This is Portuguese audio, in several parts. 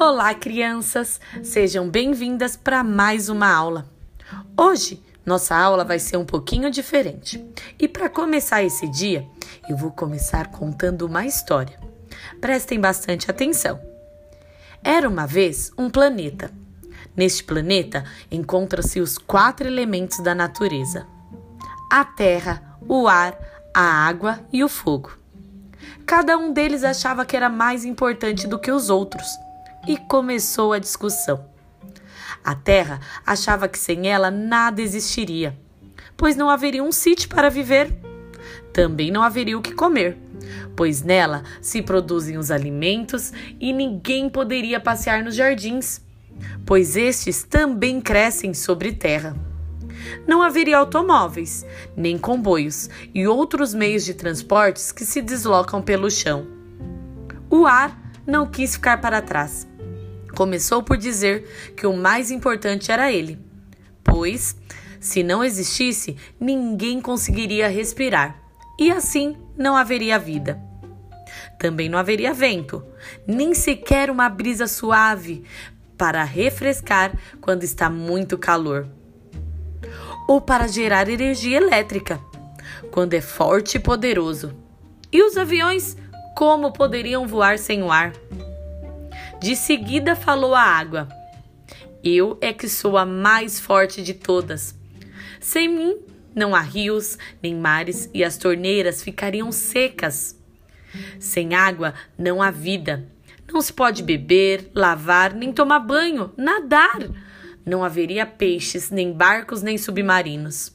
Olá, crianças! Sejam bem-vindas para mais uma aula. Hoje, nossa aula vai ser um pouquinho diferente. E para começar esse dia, eu vou começar contando uma história. Prestem bastante atenção. Era uma vez um planeta. Neste planeta encontram-se os quatro elementos da natureza: a terra, o ar, a água e o fogo. Cada um deles achava que era mais importante do que os outros e começou a discussão. A terra achava que sem ela nada existiria, pois não haveria um sítio para viver. Também não haveria o que comer, pois nela se produzem os alimentos e ninguém poderia passear nos jardins, pois estes também crescem sobre terra. Não haveria automóveis, nem comboios e outros meios de transportes que se deslocam pelo chão. O ar não quis ficar para trás Começou por dizer que o mais importante era ele, pois, se não existisse, ninguém conseguiria respirar e assim não haveria vida. Também não haveria vento, nem sequer uma brisa suave para refrescar quando está muito calor, ou para gerar energia elétrica quando é forte e poderoso. E os aviões, como poderiam voar sem o ar? De seguida falou a água: Eu é que sou a mais forte de todas. Sem mim, não há rios nem mares e as torneiras ficariam secas. Sem água, não há vida. Não se pode beber, lavar, nem tomar banho, nadar. Não haveria peixes, nem barcos, nem submarinos.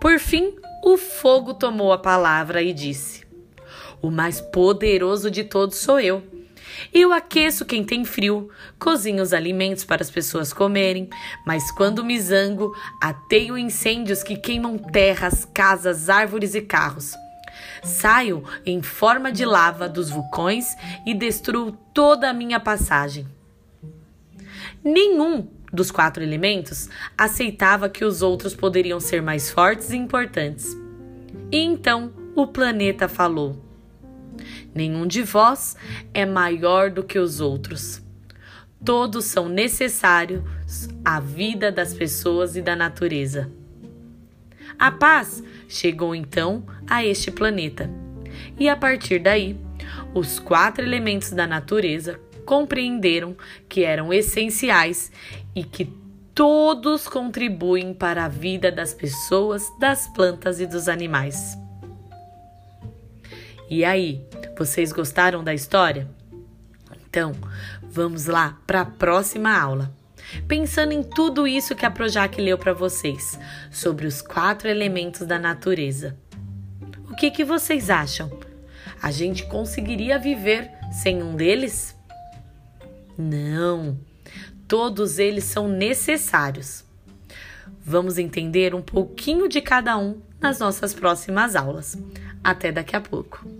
Por fim, o fogo tomou a palavra e disse: O mais poderoso de todos sou eu. Eu aqueço quem tem frio, cozinho os alimentos para as pessoas comerem, mas quando me zango, ateio incêndios que queimam terras, casas, árvores e carros. Saio em forma de lava dos vulcões e destruo toda a minha passagem. Nenhum dos quatro elementos aceitava que os outros poderiam ser mais fortes e importantes. E então o planeta falou: Nenhum de vós é maior do que os outros. Todos são necessários à vida das pessoas e da natureza. A paz chegou então a este planeta. E a partir daí, os quatro elementos da natureza compreenderam que eram essenciais e que todos contribuem para a vida das pessoas, das plantas e dos animais. E aí, vocês gostaram da história? Então, vamos lá para a próxima aula. Pensando em tudo isso que a Projac leu para vocês, sobre os quatro elementos da natureza. O que, que vocês acham? A gente conseguiria viver sem um deles? Não, todos eles são necessários. Vamos entender um pouquinho de cada um nas nossas próximas aulas. Até daqui a pouco.